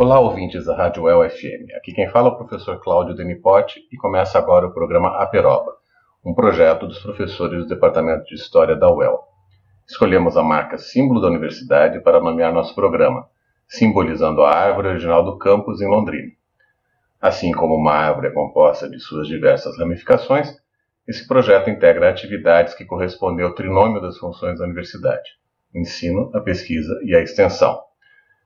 Olá, ouvintes da Rádio UEL FM. Aqui quem fala é o professor Cláudio Denipote e começa agora o programa Aperoba, um projeto dos professores do Departamento de História da UEL. Escolhemos a marca símbolo da universidade para nomear nosso programa, simbolizando a árvore original do campus em Londrina. Assim como uma árvore é composta de suas diversas ramificações, esse projeto integra atividades que correspondem ao trinômio das funções da universidade: ensino, a pesquisa e a extensão.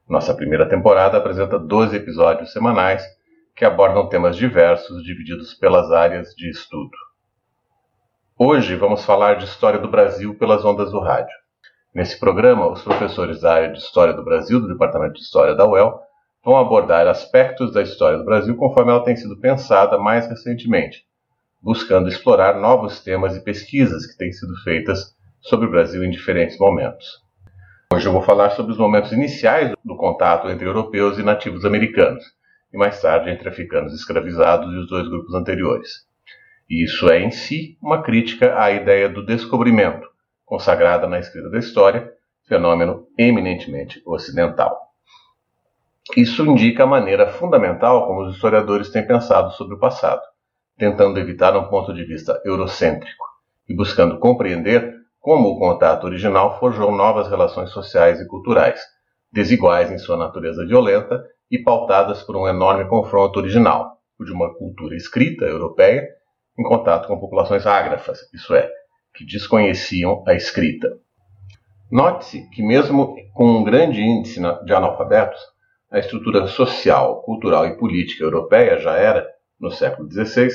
Nossa primeira temporada apresenta 12 episódios semanais que abordam temas diversos divididos pelas áreas de estudo. Hoje vamos falar de história do Brasil pelas ondas do rádio. Nesse programa, os professores da área de História do Brasil do Departamento de História da UEL vão abordar aspectos da história do Brasil conforme ela tem sido pensada mais recentemente, buscando explorar novos temas e pesquisas que têm sido feitas sobre o Brasil em diferentes momentos. Hoje eu vou falar sobre os momentos iniciais do contato entre europeus e nativos americanos, e mais tarde entre africanos escravizados e os dois grupos anteriores. E isso é em si uma crítica à ideia do descobrimento, consagrada na escrita da história, fenômeno eminentemente ocidental. Isso indica a maneira fundamental como os historiadores têm pensado sobre o passado, tentando evitar um ponto de vista eurocêntrico e buscando compreender como o contato original forjou novas relações sociais e culturais, desiguais em sua natureza violenta e pautadas por um enorme confronto original, o de uma cultura escrita europeia em contato com populações ágrafas, isso é, que desconheciam a escrita. Note-se que, mesmo com um grande índice de analfabetos, a estrutura social, cultural e política europeia já era, no século XVI,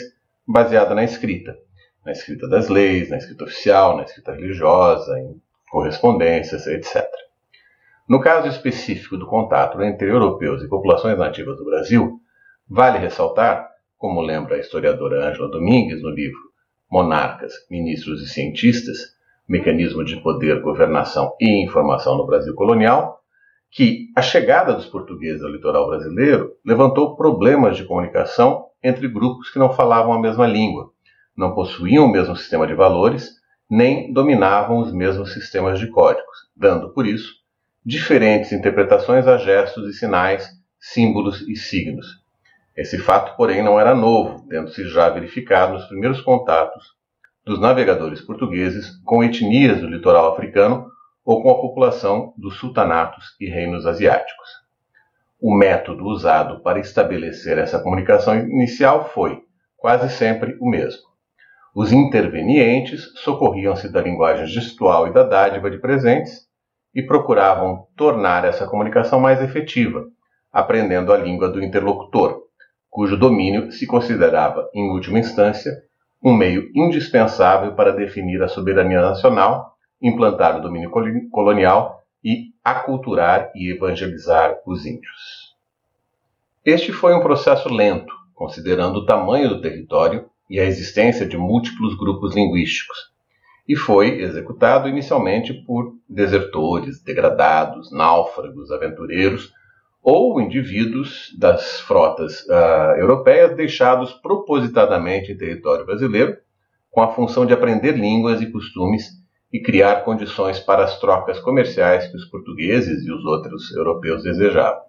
baseada na escrita, na escrita das leis, na escrita oficial, na escrita religiosa, em correspondências, etc. No caso específico do contato entre europeus e populações nativas do Brasil, vale ressaltar, como lembra a historiadora Ângela Domingues no livro Monarcas, Ministros e Cientistas, Mecanismo de Poder, Governação e Informação no Brasil Colonial, que a chegada dos portugueses ao litoral brasileiro levantou problemas de comunicação entre grupos que não falavam a mesma língua, não possuíam o mesmo sistema de valores, nem dominavam os mesmos sistemas de códigos, dando, por isso, diferentes interpretações a gestos e sinais, símbolos e signos. Esse fato, porém, não era novo, tendo-se já verificado nos primeiros contatos dos navegadores portugueses com etnias do litoral africano ou com a população dos sultanatos e reinos asiáticos. O método usado para estabelecer essa comunicação inicial foi, quase sempre, o mesmo os intervenientes socorriam-se da linguagem gestual e da dádiva de presentes e procuravam tornar essa comunicação mais efetiva, aprendendo a língua do interlocutor, cujo domínio se considerava, em última instância, um meio indispensável para definir a soberania nacional, implantar o domínio colonial e aculturar e evangelizar os índios. Este foi um processo lento, considerando o tamanho do território e a existência de múltiplos grupos linguísticos, e foi executado inicialmente por desertores, degradados, náufragos, aventureiros ou indivíduos das frotas uh, europeias deixados propositadamente em território brasileiro, com a função de aprender línguas e costumes e criar condições para as trocas comerciais que os portugueses e os outros europeus desejavam.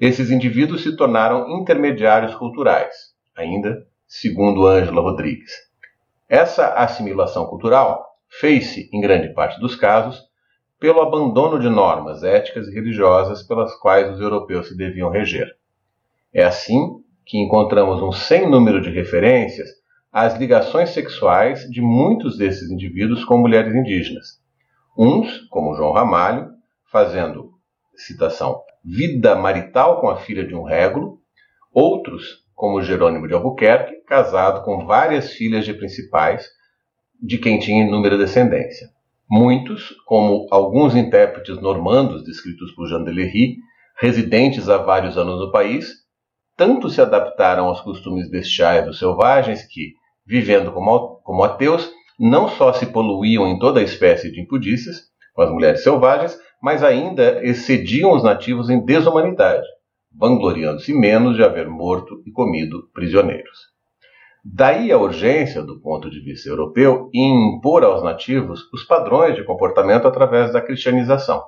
Esses indivíduos se tornaram intermediários culturais, ainda segundo Ângela Rodrigues. Essa assimilação cultural fez-se, em grande parte dos casos, pelo abandono de normas éticas e religiosas pelas quais os europeus se deviam reger. É assim que encontramos um sem número de referências às ligações sexuais de muitos desses indivíduos com mulheres indígenas. Uns, como João Ramalho, fazendo, citação, vida marital com a filha de um régulo, outros, como Jerônimo de Albuquerque, casado com várias filhas de principais, de quem tinha inúmera descendência. Muitos, como alguns intérpretes normandos descritos por Jean de Lery, residentes há vários anos no país, tanto se adaptaram aos costumes bestiais dos selvagens que, vivendo como, como ateus, não só se poluíam em toda espécie de impudícias com as mulheres selvagens, mas ainda excediam os nativos em desumanidade, vangloriando-se menos de haver morto e comido prisioneiros. Daí a urgência, do ponto de vista europeu, em impor aos nativos os padrões de comportamento através da cristianização.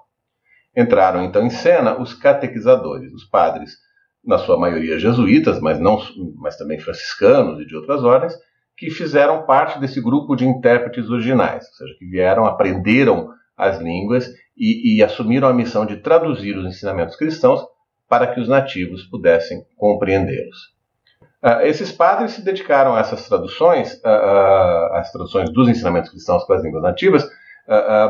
Entraram então em cena os catequizadores, os padres, na sua maioria jesuítas, mas, não, mas também franciscanos e de outras ordens, que fizeram parte desse grupo de intérpretes originais, ou seja, que vieram, aprenderam as línguas e, e assumiram a missão de traduzir os ensinamentos cristãos para que os nativos pudessem compreendê-los. Uh, esses padres se dedicaram a essas traduções, uh, às traduções dos ensinamentos cristãos para as línguas nativas,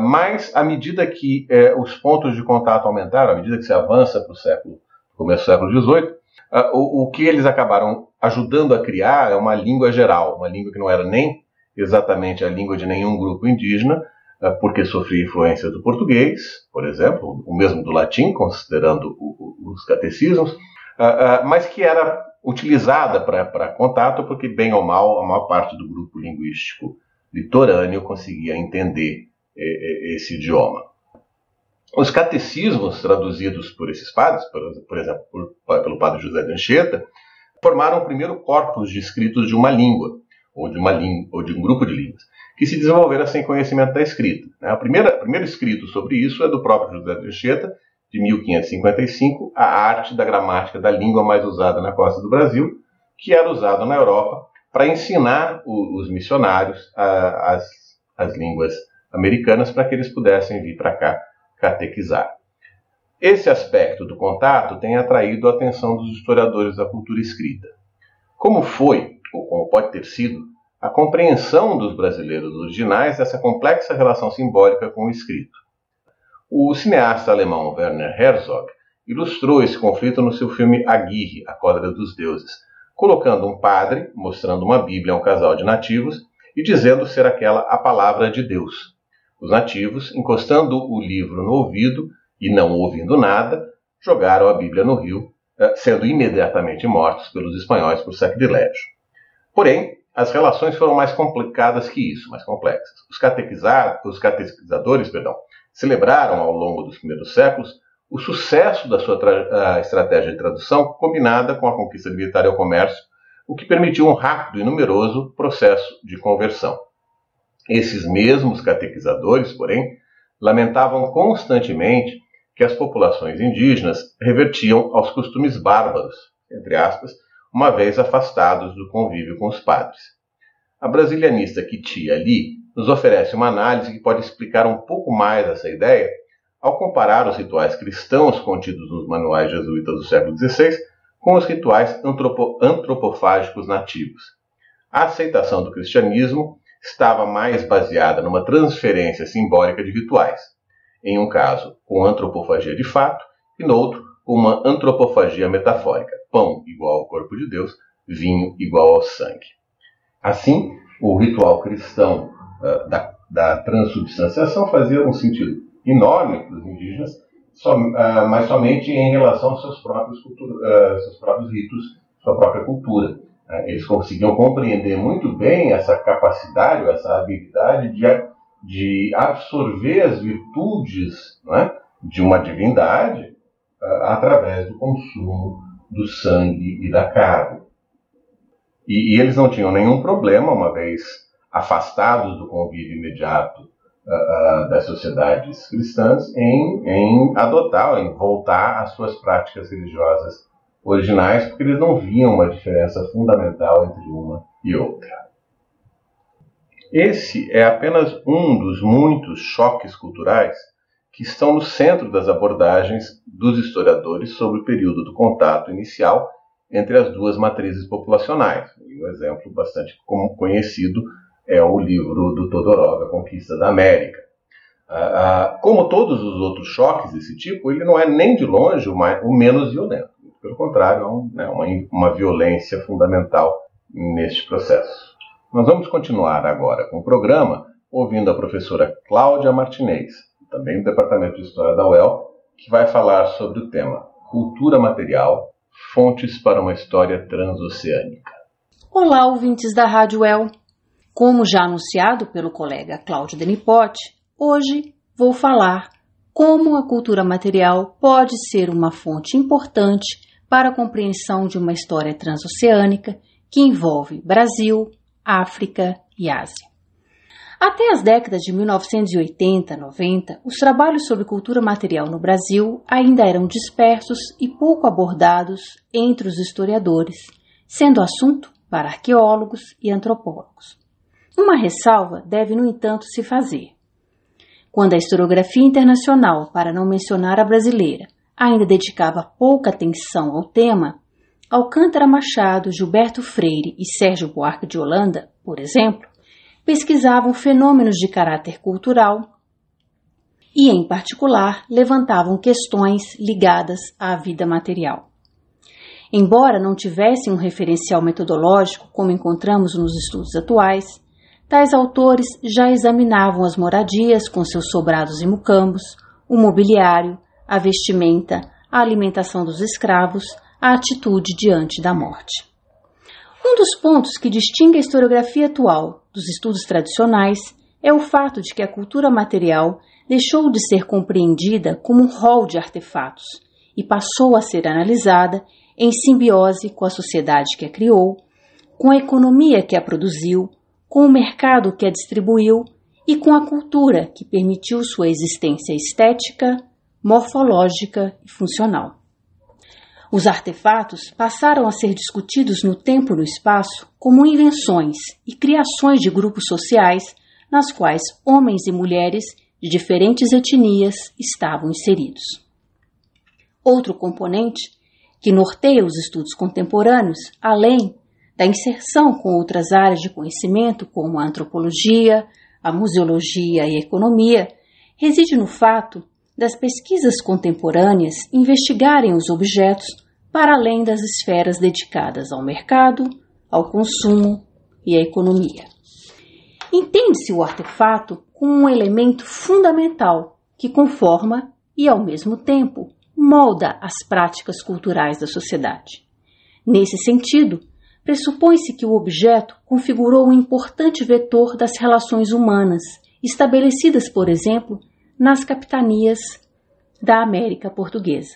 mas à medida que eh, os pontos de contato aumentaram, à medida que se avança para o século, começo do século XVIII, o, o que eles acabaram ajudando a criar é uma língua geral, uma língua que não era nem exatamente a língua de nenhum grupo indígena, porque sofria influência do português, por exemplo, o mesmo do latim, considerando os catecismos, mas que era utilizada para contato, porque, bem ou mal, a maior parte do grupo linguístico litorâneo conseguia entender esse idioma. Os catecismos traduzidos por esses padres, por, exemplo, por, pelo padre José de Anchieta, formaram o primeiro corpus de escritos de uma língua, ou de, uma ou de um grupo de línguas, que se desenvolveram sem conhecimento da escrita. Né? O primeiro escrito sobre isso é do próprio José de Anchieta, de 1555, a arte da gramática da língua mais usada na costa do Brasil, que era usada na Europa para ensinar o, os missionários a, as, as línguas americanas para que eles pudessem vir para cá catequizar. Esse aspecto do contato tem atraído a atenção dos historiadores da cultura escrita. Como foi, ou como pode ter sido, a compreensão dos brasileiros originais dessa complexa relação simbólica com o escrito? O cineasta alemão Werner Herzog ilustrou esse conflito no seu filme Aguirre, A Cólera dos Deuses, colocando um padre mostrando uma Bíblia a um casal de nativos e dizendo ser aquela a palavra de Deus. Os nativos, encostando o livro no ouvido e não ouvindo nada, jogaram a Bíblia no rio, eh, sendo imediatamente mortos pelos espanhóis por sacrilégio. Porém, as relações foram mais complicadas que isso, mais complexas. Os, os catequizadores perdão, celebraram ao longo dos primeiros séculos o sucesso da sua estratégia de tradução combinada com a conquista militar e o comércio, o que permitiu um rápido e numeroso processo de conversão. Esses mesmos catequizadores, porém, lamentavam constantemente que as populações indígenas revertiam aos costumes bárbaros, entre aspas, uma vez afastados do convívio com os padres. A brasilianista Kitty Ali nos oferece uma análise que pode explicar um pouco mais essa ideia ao comparar os rituais cristãos contidos nos manuais jesuítas do século XVI com os rituais antropo antropofágicos nativos. A aceitação do cristianismo estava mais baseada numa transferência simbólica de rituais, em um caso com antropofagia de fato e no outro com uma antropofagia metafórica, pão igual ao corpo de Deus, vinho igual ao sangue. Assim, o ritual cristão uh, da, da transubstanciação fazia um sentido enorme para os indígenas, uh, mas somente em relação aos seus próprios, uh, seus próprios ritos, sua própria cultura. eles conseguiam compreender muito bem essa capacidade, essa habilidade de, de absorver as virtudes né, de uma divindade através do consumo do sangue e da carne. E, e, eles não tinham nenhum problema, uma vez afastados do convívio imediato uh, uh, das sociedades cristãs, em, em adotar, em voltar às suas práticas religiosas originais, porque eles não viam uma diferença fundamental entre uma e outra. Esse é apenas um dos muitos choques culturais que estão no centro das abordagens dos historiadores sobre o período do contato inicial entre as duas matrizes populacionais. um exemplo bastante conhecido é o livro do Todorov, A Conquista da América. Ah, ah, como todos os outros choques desse tipo, ele não é nem de longe o, menos violento. Pelo contrário, é né, uma, uma violência fundamental neste processo. Nós vamos continuar agora com o programa ouvindo a professora Cláudia Martinez, também do Departamento de História da UEL, que vai falar sobre o tema Cultura Material Fontes para uma História Transoceânica. Olá, ouvintes da Rádio El. Como já anunciado pelo colega Cláudio Denipote, hoje vou falar como a cultura material pode ser uma fonte importante para a compreensão de uma história transoceânica que envolve Brasil, África e Ásia. Até as décadas de 1980-90, os trabalhos sobre cultura material no Brasil ainda eram dispersos e pouco abordados entre os historiadores, sendo assunto para arqueólogos e antropólogos. Uma ressalva deve, no entanto, se fazer. Quando a historiografia internacional, para não mencionar a brasileira, ainda dedicava pouca atenção ao tema, Alcântara Machado, Gilberto Freire e Sérgio Buarque de Holanda, por exemplo, pesquisavam fenômenos de caráter cultural e, em particular, levantavam questões ligadas à vida material. Embora não tivessem um referencial metodológico como encontramos nos estudos atuais, tais autores já examinavam as moradias com seus sobrados e mucambos, o mobiliário, a vestimenta, a alimentação dos escravos, a atitude diante da morte. Dos pontos que distingue a historiografia atual dos estudos tradicionais é o fato de que a cultura material deixou de ser compreendida como um rol de artefatos e passou a ser analisada em simbiose com a sociedade que a criou, com a economia que a produziu, com o mercado que a distribuiu e com a cultura que permitiu sua existência estética, morfológica e funcional. Os artefatos passaram a ser discutidos no tempo e no espaço como invenções e criações de grupos sociais nas quais homens e mulheres de diferentes etnias estavam inseridos. Outro componente que norteia os estudos contemporâneos, além da inserção com outras áreas de conhecimento como a antropologia, a museologia e a economia, reside no fato das pesquisas contemporâneas investigarem os objetos para além das esferas dedicadas ao mercado, ao consumo e à economia. Entende-se o artefato como um elemento fundamental que conforma e, ao mesmo tempo, molda as práticas culturais da sociedade. Nesse sentido, pressupõe-se que o objeto configurou um importante vetor das relações humanas, estabelecidas, por exemplo, nas capitanias da América Portuguesa.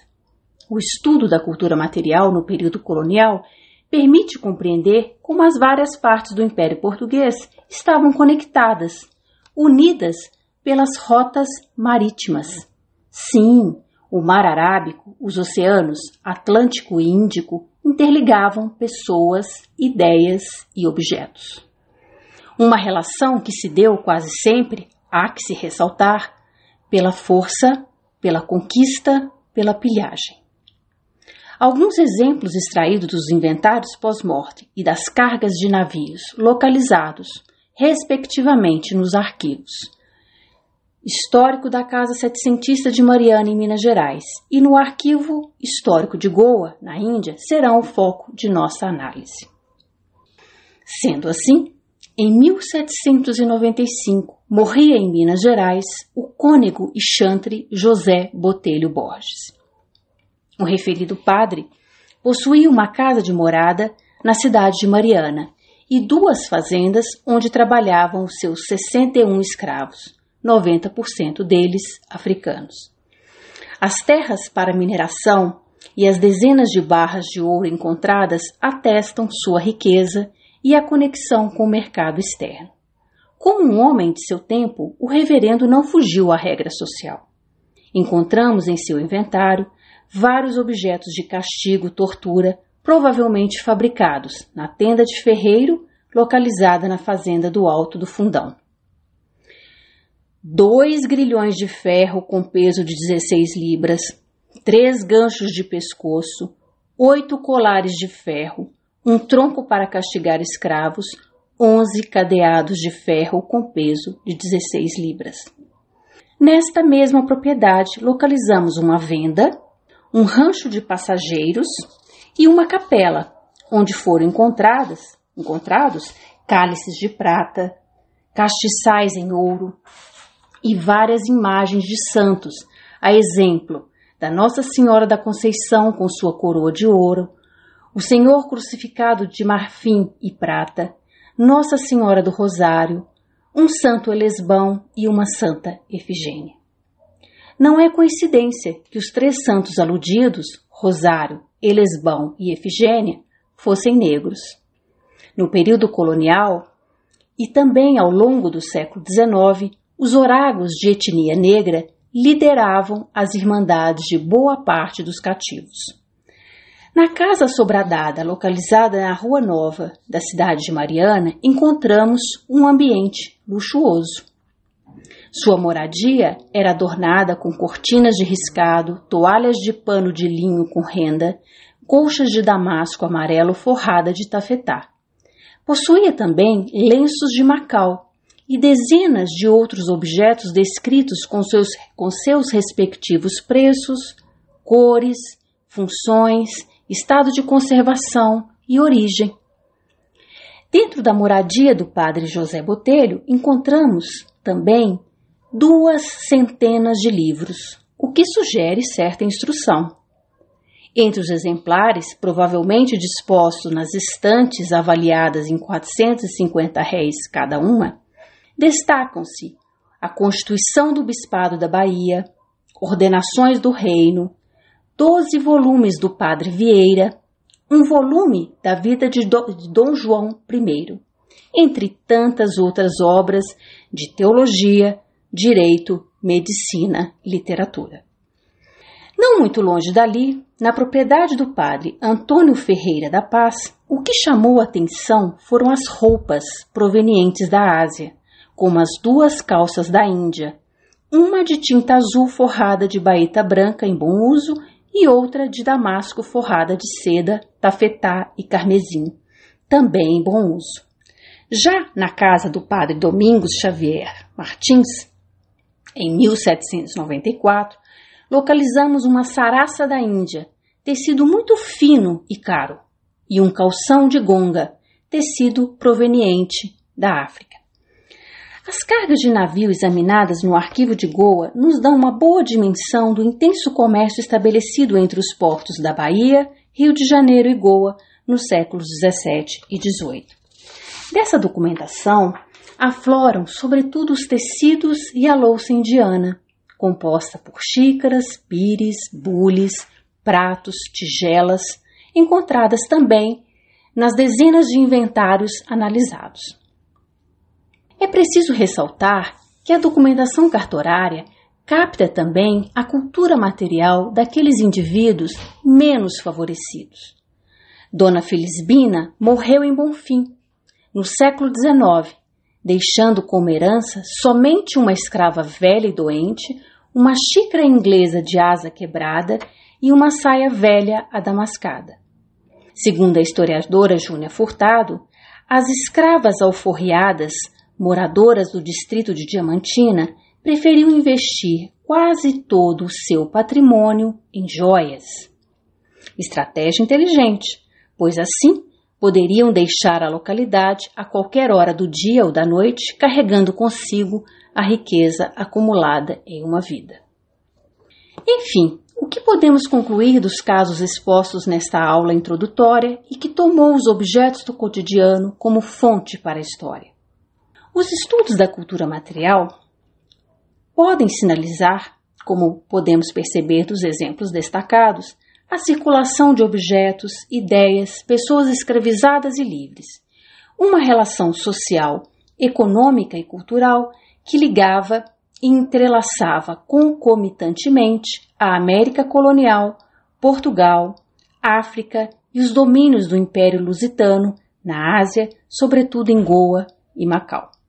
O estudo da cultura material no período colonial permite compreender como as várias partes do Império Português estavam conectadas, unidas pelas rotas marítimas. Sim, o Mar Arábico, os oceanos Atlântico e Índico interligavam pessoas, ideias e objetos. Uma relação que se deu quase sempre, há que se ressaltar, pela força, pela conquista, pela pilhagem. Alguns exemplos extraídos dos inventários pós-morte e das cargas de navios localizados, respectivamente, nos arquivos Histórico da Casa Setecentista de Mariana, em Minas Gerais, e no Arquivo Histórico de Goa, na Índia, serão o foco de nossa análise. Sendo assim, em 1795 morria em Minas Gerais o cônego e chantre José Botelho Borges. O referido padre possuía uma casa de morada na cidade de Mariana e duas fazendas onde trabalhavam os seus 61 escravos 90% deles africanos. As terras para mineração e as dezenas de barras de ouro encontradas atestam sua riqueza e a conexão com o mercado externo. Como um homem de seu tempo, o reverendo não fugiu à regra social. Encontramos em seu inventário vários objetos de castigo, tortura, provavelmente fabricados na tenda de ferreiro localizada na fazenda do Alto do Fundão dois grilhões de ferro com peso de 16 libras, três ganchos de pescoço, oito colares de ferro, um tronco para castigar escravos, onze cadeados de ferro com peso de 16 libras. Nesta mesma propriedade, localizamos uma venda, um rancho de passageiros e uma capela, onde foram encontradas, encontrados cálices de prata, castiçais em ouro, e várias imagens de santos, a exemplo da Nossa Senhora da Conceição com sua coroa de ouro, o Senhor crucificado de marfim e prata, Nossa Senhora do Rosário, um santo Elesbão e uma santa Efigênia. Não é coincidência que os três santos aludidos, Rosário, Elesbão e Efigênia, fossem negros. No período colonial e também ao longo do século XIX, os oragos de etnia negra lideravam as irmandades de boa parte dos cativos. Na casa sobradada, localizada na Rua Nova da cidade de Mariana, encontramos um ambiente luxuoso. Sua moradia era adornada com cortinas de riscado, toalhas de pano de linho com renda, colchas de damasco amarelo forrada de tafetá. Possuía também lenços de Macau e dezenas de outros objetos descritos com seus, com seus respectivos preços, cores, funções, estado de conservação e origem. Dentro da moradia do padre José Botelho, encontramos também duas centenas de livros, o que sugere certa instrução. Entre os exemplares, provavelmente dispostos nas estantes avaliadas em 450 réis cada uma, destacam-se a Constituição do Bispado da Bahia, Ordenações do Reino, 12 volumes do Padre Vieira, um volume da vida de Dom João I, entre tantas outras obras de teologia, direito, medicina e literatura. Não muito longe dali, na propriedade do padre Antônio Ferreira da Paz, o que chamou a atenção foram as roupas provenientes da Ásia, como as duas calças da Índia, uma de tinta azul forrada de baeta branca em bom uso e outra de damasco forrada de seda, tafetá e carmesim, também em bom uso. Já na casa do padre Domingos Xavier Martins, em 1794, localizamos uma saraça da Índia, tecido muito fino e caro, e um calção de gonga, tecido proveniente da África. As cargas de navio examinadas no arquivo de Goa nos dão uma boa dimensão do intenso comércio estabelecido entre os portos da Bahia, Rio de Janeiro e Goa nos séculos 17 e 18. Dessa documentação, afloram sobretudo os tecidos e a louça indiana, composta por xícaras, pires, bules, pratos, tigelas, encontradas também nas dezenas de inventários analisados. É preciso ressaltar que a documentação cartorária capta também a cultura material daqueles indivíduos menos favorecidos. Dona Felisbina morreu em Bonfim, no século XIX, deixando como herança somente uma escrava velha e doente, uma xícara inglesa de asa quebrada e uma saia velha adamascada. Segundo a historiadora Júnia Furtado, as escravas alforriadas, moradoras do distrito de Diamantina, preferiam investir quase todo o seu patrimônio em joias. Estratégia inteligente, pois assim poderiam deixar a localidade a qualquer hora do dia ou da noite, carregando consigo a riqueza acumulada em uma vida. Enfim, o que podemos concluir dos casos expostos nesta aula introdutória e que tomou os objetos do cotidiano como fonte para a história? Os estudos da cultura material podem sinalizar, como podemos perceber dos exemplos destacados, a circulação de objetos, ideias, pessoas escravizadas e livres. Uma relação social, econômica e cultural que ligava e entrelaçava concomitantemente a América colonial, Portugal, África e os domínios do Império Lusitano na Ásia, sobretudo em Goa e Macau.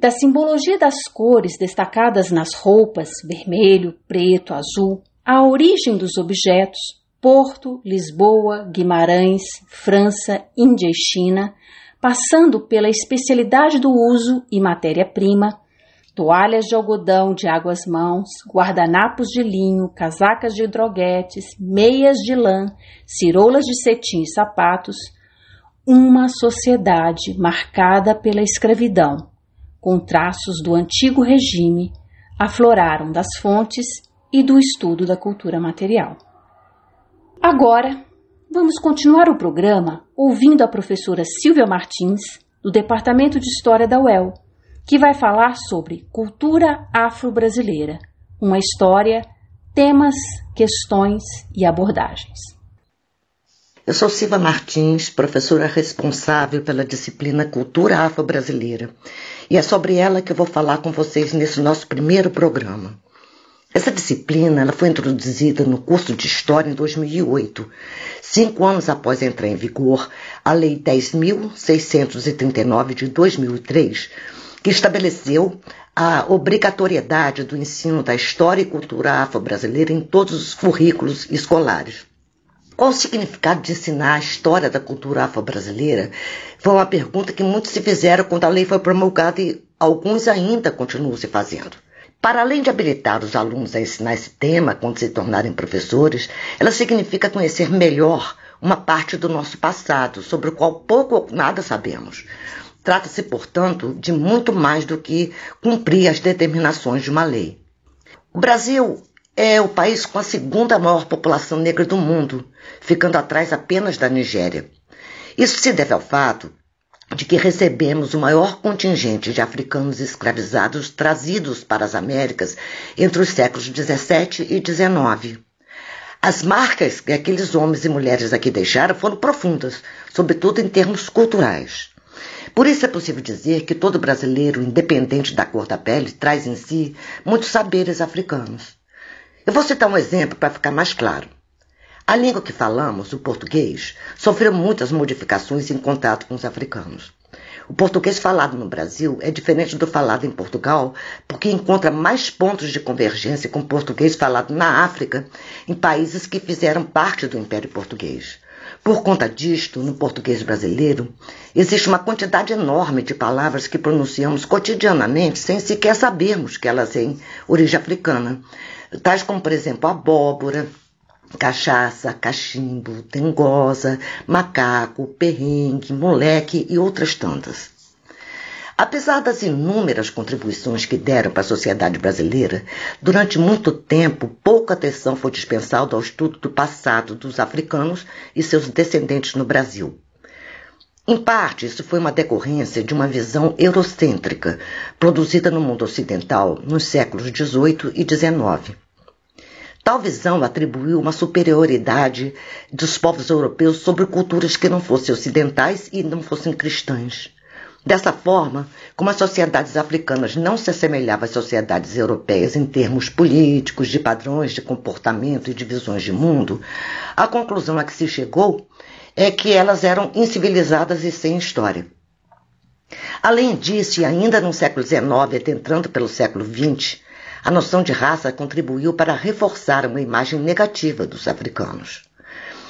Da simbologia das cores destacadas nas roupas vermelho, preto, azul, a origem dos objetos, Porto, Lisboa, Guimarães, França, Índia e China, passando pela especialidade do uso e matéria-prima, toalhas de algodão de águas mãos, guardanapos de linho, casacas de droguetes, meias de lã, ciroulas de cetim e sapatos, uma sociedade marcada pela escravidão, com traços do antigo regime, afloraram das fontes e do estudo da cultura material. Agora, vamos continuar o programa ouvindo a professora Silvia Martins, do Departamento de História da UEL, que vai falar sobre cultura afro-brasileira, uma história, temas, questões e abordagens. Eu sou Silva Martins, professora responsável pela disciplina Cultura Afro-Brasileira, e é sobre ela que eu vou falar com vocês nesse nosso primeiro programa. Essa disciplina ela foi introduzida no curso de História em 2008, cinco anos após entrar em vigor a Lei 10.639 de 2003, que estabeleceu a obrigatoriedade do ensino da história e cultura afro-brasileira em todos os currículos escolares. Qual o significado de ensinar a história da cultura afro-brasileira? Foi uma pergunta que muitos se fizeram quando a lei foi promulgada e alguns ainda continuam se fazendo. Para além de habilitar os alunos a ensinar esse tema quando se tornarem professores, ela significa conhecer melhor uma parte do nosso passado, sobre o qual pouco ou nada sabemos. Trata-se, portanto, de muito mais do que cumprir as determinações de uma lei. O Brasil é o país com a segunda maior população negra do mundo, ficando atrás apenas da Nigéria. Isso se deve ao fato de que recebemos o maior contingente de africanos escravizados trazidos para as Américas entre os séculos 17 e 19. As marcas que aqueles homens e mulheres aqui deixaram foram profundas, sobretudo em termos culturais. Por isso é possível dizer que todo brasileiro, independente da cor da pele, traz em si muitos saberes africanos. Eu vou citar um exemplo para ficar mais claro. A língua que falamos, o português, sofreu muitas modificações em contato com os africanos. O português falado no Brasil é diferente do falado em Portugal, porque encontra mais pontos de convergência com o português falado na África, em países que fizeram parte do Império Português. Por conta disto, no português brasileiro, existe uma quantidade enorme de palavras que pronunciamos cotidianamente sem sequer sabermos que elas têm origem africana, tais como, por exemplo, abóbora, cachaça, cachimbo, tengosa, macaco, perrengue, moleque e outras tantas. Apesar das inúmeras contribuições que deram para a sociedade brasileira, durante muito tempo pouca atenção foi dispensada ao estudo do passado dos africanos e seus descendentes no Brasil. Em parte, isso foi uma decorrência de uma visão eurocêntrica produzida no mundo ocidental nos séculos XVIII e XIX. Tal visão atribuiu uma superioridade dos povos europeus sobre culturas que não fossem ocidentais e não fossem cristãs. Dessa forma, como as sociedades africanas não se assemelhavam às sociedades europeias em termos políticos, de padrões de comportamento e de visões de mundo, a conclusão a que se chegou é que elas eram incivilizadas e sem história. Além disso, e ainda no século XIX, adentrando pelo século XX, a noção de raça contribuiu para reforçar uma imagem negativa dos africanos.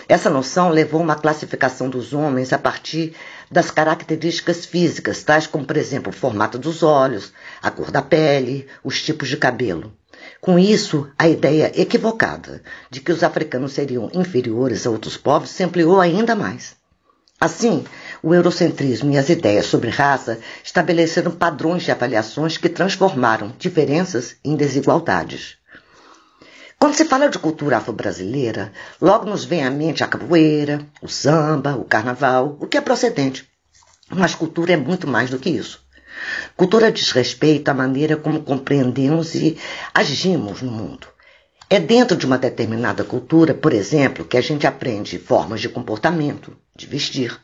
Essa noção levou a uma classificação dos homens a partir das características físicas, tais como, por exemplo, o formato dos olhos, a cor da pele, os tipos de cabelo. Com isso, a ideia equivocada de que os africanos seriam inferiores a outros povos se ampliou ainda mais. Assim, o eurocentrismo e as ideias sobre raça estabeleceram padrões de avaliações que transformaram diferenças em desigualdades. Quando se fala de cultura afro-brasileira, logo nos vem à mente a capoeira, o samba, o carnaval, o que é procedente. Mas cultura é muito mais do que isso. Cultura diz respeito à maneira como compreendemos e agimos no mundo. É dentro de uma determinada cultura, por exemplo, que a gente aprende formas de comportamento, de vestir,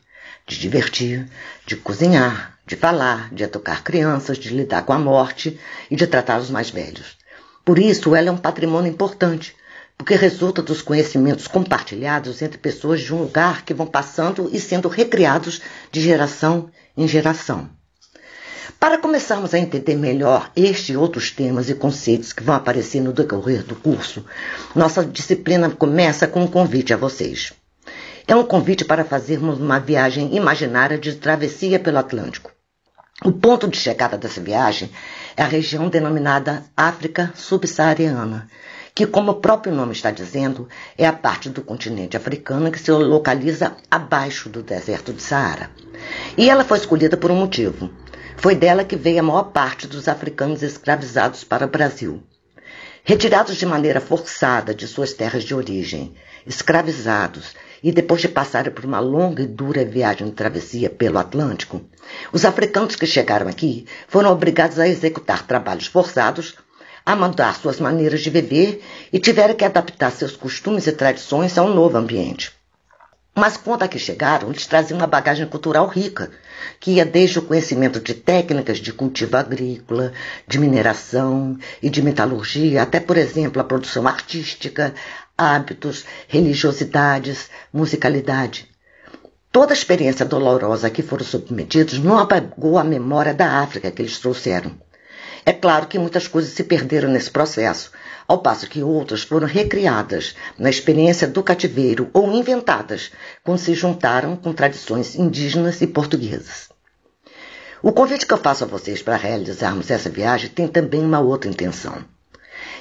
de divertir, de cozinhar, de falar, de educar crianças, de lidar com a morte e de tratar os mais velhos. Por isso, ela é um patrimônio importante, porque resulta dos conhecimentos compartilhados entre pessoas de um lugar que vão passando e sendo recriados de geração em geração. Para começarmos a entender melhor este e outros temas e conceitos que vão aparecer no decorrer do curso, nossa disciplina começa com um convite a vocês. É um convite para fazermos uma viagem imaginária de travessia pelo Atlântico. O ponto de chegada dessa viagem é a região denominada África Subsaariana, que, como o próprio nome está dizendo, é a parte do continente africano que se localiza abaixo do deserto de Saara. E ela foi escolhida por um motivo. Foi dela que veio a maior parte dos africanos escravizados para o Brasil. Retirados de maneira forçada de suas terras de origem, escravizados e depois de passarem por uma longa e dura viagem de travessia pelo Atlântico, os africanos que chegaram aqui foram obrigados a executar trabalhos forçados, a mudar suas maneiras de viver e tiveram que adaptar seus costumes e tradições a um novo ambiente. Mas quando aqui chegaram, eles traziam uma bagagem cultural rica, que ia desde o conhecimento de técnicas de cultivo agrícola, de mineração e de metalurgia, até, por exemplo, a produção artística, hábitos, religiosidades, musicalidade. Toda a experiência dolorosa a que foram submetidos não apagou a memória da África que eles trouxeram. É claro que muitas coisas se perderam nesse processo, ao passo que outras foram recriadas na experiência do cativeiro ou inventadas quando se juntaram com tradições indígenas e portuguesas. O convite que eu faço a vocês para realizarmos essa viagem tem também uma outra intenção.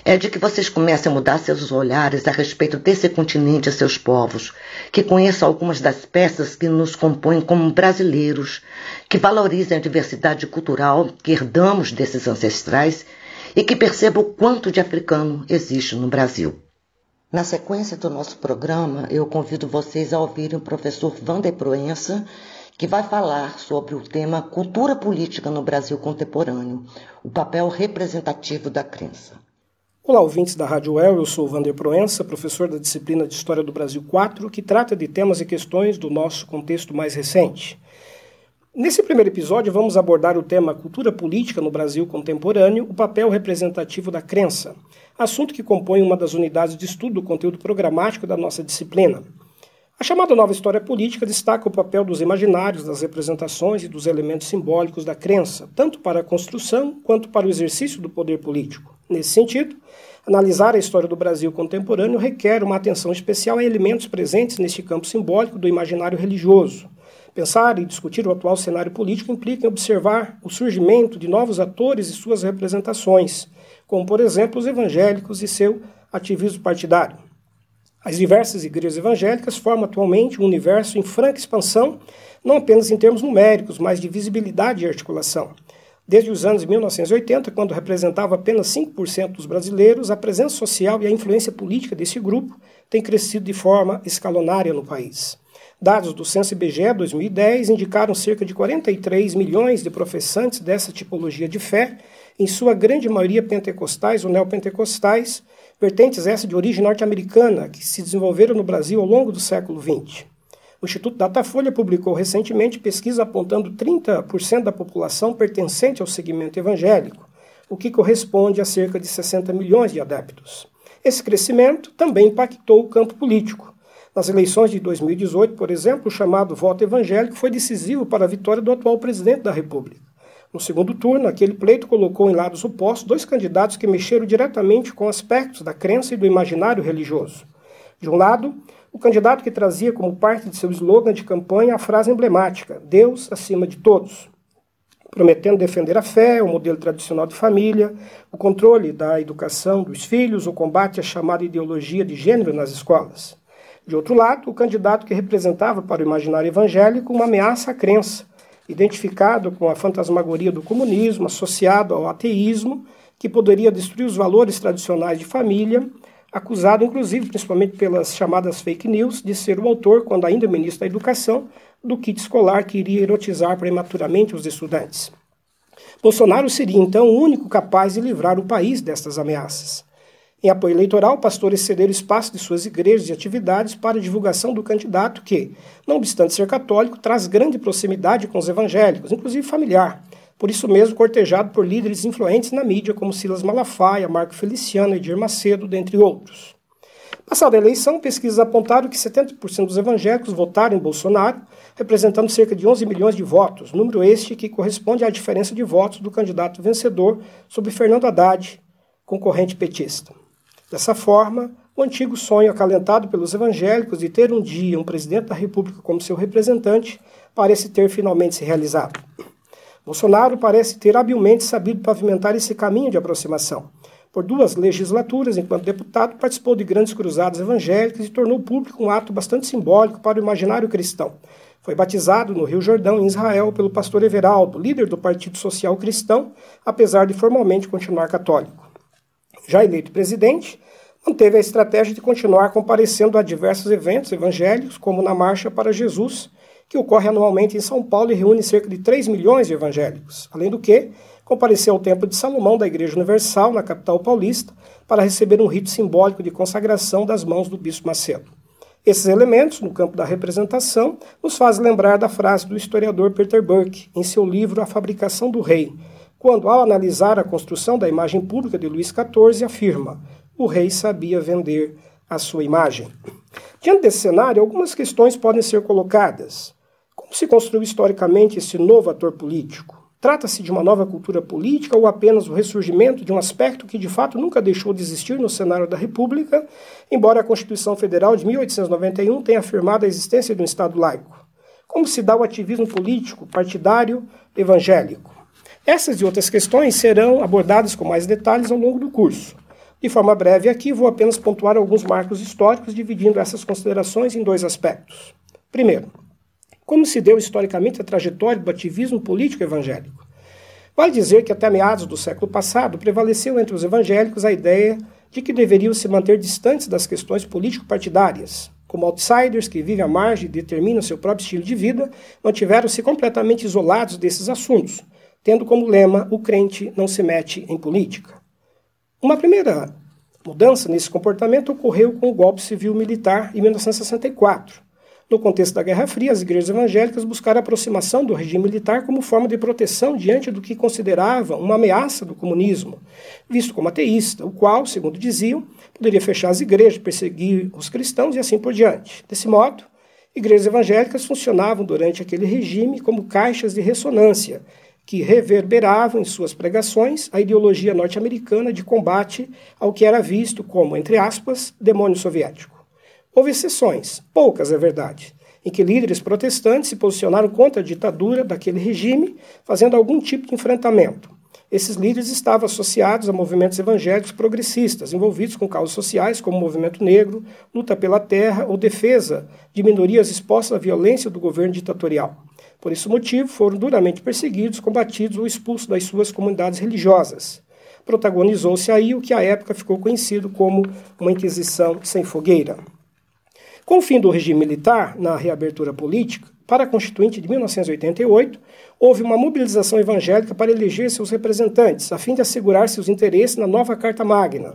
É de que vocês comecem a mudar seus olhares a respeito desse continente e seus povos, que conheçam algumas das peças que nos compõem como brasileiros, que valorizem a diversidade cultural que herdamos desses ancestrais e que perceba o quanto de africano existe no Brasil. Na sequência do nosso programa, eu convido vocês a ouvirem o professor Vander Proença, que vai falar sobre o tema Cultura Política no Brasil Contemporâneo, o papel representativo da crença. Olá, ouvintes da Rádio El, eu sou Vander Proença, professor da disciplina de História do Brasil 4, que trata de temas e questões do nosso contexto mais recente. Nesse primeiro episódio, vamos abordar o tema Cultura Política no Brasil Contemporâneo, o papel representativo da crença, assunto que compõe uma das unidades de estudo do conteúdo programático da nossa disciplina. A chamada Nova História Política destaca o papel dos imaginários, das representações e dos elementos simbólicos da crença, tanto para a construção quanto para o exercício do poder político. Nesse sentido, analisar a história do Brasil contemporâneo requer uma atenção especial a elementos presentes neste campo simbólico do imaginário religioso Pensar e discutir o atual cenário político implica em observar o surgimento de novos atores e suas representações, como, por exemplo, os evangélicos e seu ativismo partidário. As diversas igrejas evangélicas formam atualmente um universo em franca expansão, não apenas em termos numéricos, mas de visibilidade e articulação. Desde os anos 1980, quando representava apenas 5% dos brasileiros, a presença social e a influência política desse grupo tem crescido de forma escalonária no país. Dados do Censo IBGE 2010 indicaram cerca de 43 milhões de professantes dessa tipologia de fé, em sua grande maioria pentecostais ou neopentecostais, vertentes essa de origem norte-americana, que se desenvolveram no Brasil ao longo do século XX. O Instituto Datafolha publicou recentemente pesquisa apontando 30% da população pertencente ao segmento evangélico, o que corresponde a cerca de 60 milhões de adeptos. Esse crescimento também impactou o campo político. Nas eleições de 2018, por exemplo, o chamado voto evangélico foi decisivo para a vitória do atual presidente da República. No segundo turno, aquele pleito colocou em lados opostos dois candidatos que mexeram diretamente com aspectos da crença e do imaginário religioso. De um lado, o candidato que trazia como parte de seu slogan de campanha a frase emblemática: Deus acima de todos, prometendo defender a fé, o modelo tradicional de família, o controle da educação dos filhos, o combate à chamada ideologia de gênero nas escolas. De outro lado, o candidato que representava para o imaginário evangélico uma ameaça à crença, identificado com a fantasmagoria do comunismo, associado ao ateísmo, que poderia destruir os valores tradicionais de família, acusado inclusive, principalmente pelas chamadas fake news, de ser o autor, quando ainda ministro da Educação, do kit escolar que iria erotizar prematuramente os estudantes. Bolsonaro seria então o único capaz de livrar o país destas ameaças. Em apoio eleitoral, pastores cederam espaço de suas igrejas e atividades para a divulgação do candidato que, não obstante ser católico, traz grande proximidade com os evangélicos, inclusive familiar. Por isso mesmo, cortejado por líderes influentes na mídia como Silas Malafaia, Marco Feliciano e Edir Macedo, dentre outros. Passada a eleição, pesquisas apontaram que 70% dos evangélicos votaram em Bolsonaro, representando cerca de 11 milhões de votos, número este que corresponde à diferença de votos do candidato vencedor sobre Fernando Haddad, concorrente petista. Dessa forma, o antigo sonho acalentado pelos evangélicos de ter um dia um presidente da República como seu representante parece ter finalmente se realizado. Bolsonaro parece ter habilmente sabido pavimentar esse caminho de aproximação. Por duas legislaturas, enquanto deputado, participou de grandes cruzadas evangélicas e tornou público um ato bastante simbólico para o imaginário cristão. Foi batizado no Rio Jordão, em Israel, pelo pastor Everaldo, líder do Partido Social Cristão, apesar de formalmente continuar católico. Já eleito presidente, manteve a estratégia de continuar comparecendo a diversos eventos evangélicos, como na Marcha para Jesus, que ocorre anualmente em São Paulo e reúne cerca de 3 milhões de evangélicos. Além do que, compareceu ao Templo de Salomão da Igreja Universal, na capital paulista, para receber um rito simbólico de consagração das mãos do Bispo Macedo. Esses elementos, no campo da representação, nos fazem lembrar da frase do historiador Peter Burke, em seu livro A Fabricação do Rei, quando, ao analisar a construção da imagem pública de Luís XIV, afirma: o rei sabia vender a sua imagem. Diante desse cenário, algumas questões podem ser colocadas. Como se construiu historicamente esse novo ator político? Trata-se de uma nova cultura política ou apenas o ressurgimento de um aspecto que de fato nunca deixou de existir no cenário da República, embora a Constituição Federal de 1891 tenha afirmado a existência de um Estado laico? Como se dá o ativismo político, partidário, evangélico? Essas e outras questões serão abordadas com mais detalhes ao longo do curso. De forma breve aqui, vou apenas pontuar alguns marcos históricos, dividindo essas considerações em dois aspectos. Primeiro, como se deu historicamente a trajetória do ativismo político evangélico. Vale dizer que até meados do século passado prevaleceu entre os evangélicos a ideia de que deveriam se manter distantes das questões político-partidárias. Como outsiders que vivem à margem e determinam seu próprio estilo de vida, mantiveram-se completamente isolados desses assuntos, tendo como lema o crente não se mete em política. Uma primeira mudança nesse comportamento ocorreu com o golpe civil-militar em 1964, no contexto da Guerra Fria, as igrejas evangélicas buscaram a aproximação do regime militar como forma de proteção diante do que consideravam uma ameaça do comunismo, visto como ateísta, o qual, segundo diziam, poderia fechar as igrejas, perseguir os cristãos e assim por diante. Desse modo, igrejas evangélicas funcionavam durante aquele regime como caixas de ressonância, que reverberavam em suas pregações a ideologia norte-americana de combate ao que era visto como, entre aspas, demônio soviético. Houve exceções, poucas é verdade, em que líderes protestantes se posicionaram contra a ditadura daquele regime, fazendo algum tipo de enfrentamento. Esses líderes estavam associados a movimentos evangélicos progressistas, envolvidos com causas sociais como o movimento negro, luta pela terra ou defesa de minorias expostas à violência do governo ditatorial. Por esse motivo, foram duramente perseguidos, combatidos ou expulsos das suas comunidades religiosas. Protagonizou-se aí o que à época ficou conhecido como uma Inquisição sem fogueira. Com o fim do regime militar, na reabertura política, para a Constituinte de 1988, houve uma mobilização evangélica para eleger seus representantes, a fim de assegurar seus interesses na nova Carta Magna.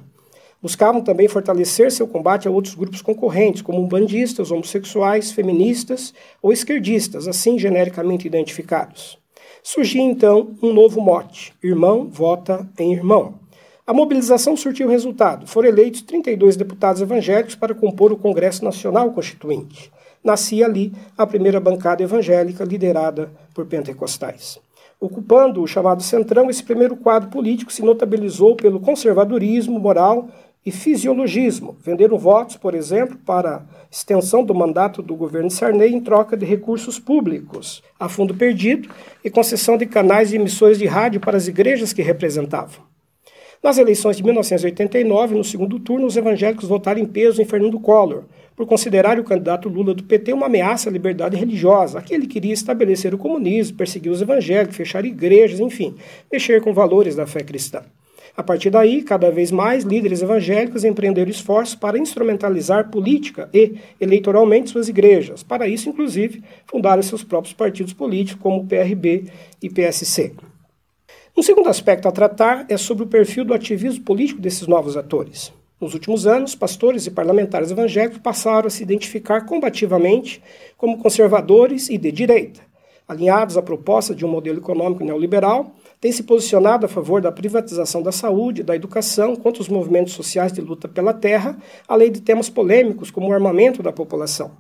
Buscavam também fortalecer seu combate a outros grupos concorrentes, como bandistas, homossexuais, feministas ou esquerdistas, assim genericamente identificados. Surgia então um novo mote: irmão vota em irmão. A mobilização surtiu resultado. Foram eleitos 32 deputados evangélicos para compor o Congresso Nacional Constituinte. Nascia ali a primeira bancada evangélica liderada por pentecostais. Ocupando o chamado Centrão, esse primeiro quadro político se notabilizou pelo conservadorismo moral e fisiologismo. Venderam votos, por exemplo, para extensão do mandato do governo Sarney em troca de recursos públicos, a fundo perdido, e concessão de canais de emissões de rádio para as igrejas que representavam. Nas eleições de 1989, no segundo turno, os evangélicos votaram em peso em Fernando Collor, por considerar o candidato Lula do PT uma ameaça à liberdade religiosa. Aqui ele queria estabelecer o comunismo, perseguir os evangélicos, fechar igrejas, enfim, mexer com valores da fé cristã. A partir daí, cada vez mais líderes evangélicos empreenderam esforços para instrumentalizar política e eleitoralmente suas igrejas. Para isso, inclusive, fundaram seus próprios partidos políticos, como o PRB e PSC. Um segundo aspecto a tratar é sobre o perfil do ativismo político desses novos atores. Nos últimos anos, pastores e parlamentares evangélicos passaram a se identificar combativamente como conservadores e de direita. Alinhados à proposta de um modelo econômico neoliberal, têm se posicionado a favor da privatização da saúde, da educação, contra os movimentos sociais de luta pela terra, além de temas polêmicos como o armamento da população